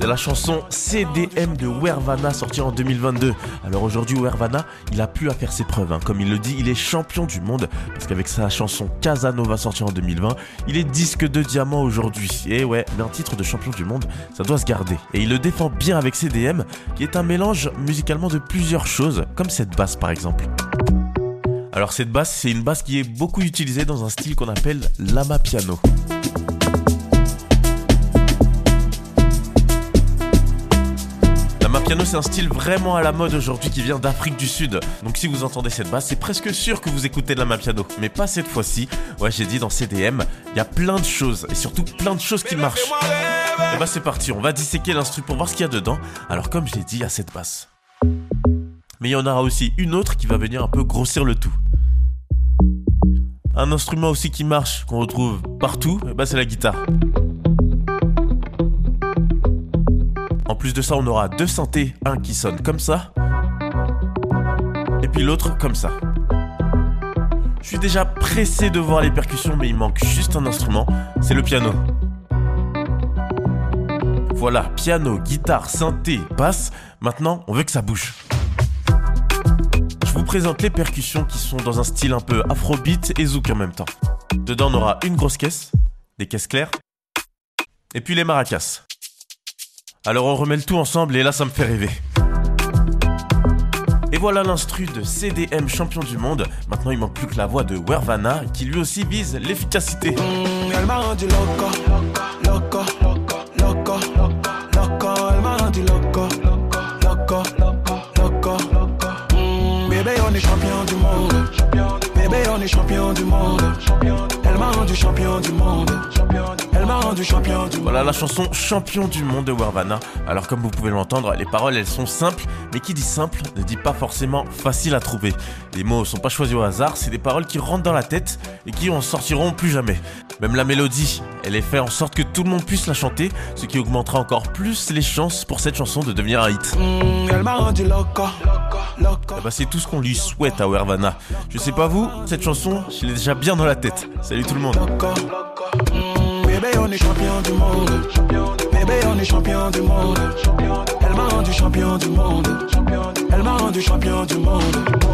C'est la chanson CDM de Wervana sortie en 2022. Alors aujourd'hui, Wervana, il a plus à faire ses preuves. hein. Comme il le dit, il est champion du monde parce qu'avec sa chanson Casanova sortie en 2020, il est disque de diamant aujourd'hui. Et ouais, mais un titre de champion du monde, ça doit se garder. Et il le défend bien avec CDM, qui est un mélange musicalement de plusieurs choses, comme cette basse par exemple. Alors cette basse, c'est une basse qui est beaucoup utilisée dans un style qu'on appelle l'ama piano. L'ama piano, c'est un style vraiment à la mode aujourd'hui qui vient d'Afrique du Sud. Donc si vous entendez cette basse, c'est presque sûr que vous écoutez de l'ama piano. Mais pas cette fois-ci. Ouais, j'ai dit dans CDM, il y a plein de choses et surtout plein de choses qui marchent. Et bah c'est parti, on va disséquer l'instru pour voir ce qu'il y a dedans. Alors comme je l'ai dit, il y a cette basse. Mais il y en aura aussi une autre qui va venir un peu grossir le tout. Un instrument aussi qui marche, qu'on retrouve partout, eh bah c'est la guitare. En plus de ça, on aura deux synthés, un qui sonne comme ça, et puis l'autre comme ça. Je suis déjà pressé de voir les percussions, mais il manque juste un instrument, c'est le piano. Voilà, piano, guitare, synthé, basse. Maintenant, on veut que ça bouge. Vous présente les percussions qui sont dans un style un peu afrobeat et zouk en même temps. Dedans, on aura une grosse caisse, des caisses claires, et puis les maracas. Alors on remet le tout ensemble et là ça me fait rêver. Et voilà l'instru de CDM champion du monde. Maintenant il manque plus que la voix de Wervana qui lui aussi vise l'efficacité. Mm, Voilà la chanson Champion du monde de Wervana. Alors comme vous pouvez l'entendre, les paroles elles sont simples, mais qui dit simple ne dit pas forcément facile à trouver. Les mots sont pas choisis au hasard, c'est des paroles qui rentrent dans la tête et qui en sortiront plus jamais. Même la mélodie, elle est faite en sorte que tout le monde puisse la chanter, ce qui augmentera encore plus les chances pour cette chanson de devenir un hit. Bah c'est tout ce qu'on lui souhaite à Wervana. Je sais pas vous, cette chanson, je l'ai déjà bien dans la tête. Salut tout le monde. loco. Bébé, on est champion du monde. Bébé, on est champion du monde. Elle m'a rendu champion du monde. Elle m'a rendu champion du monde.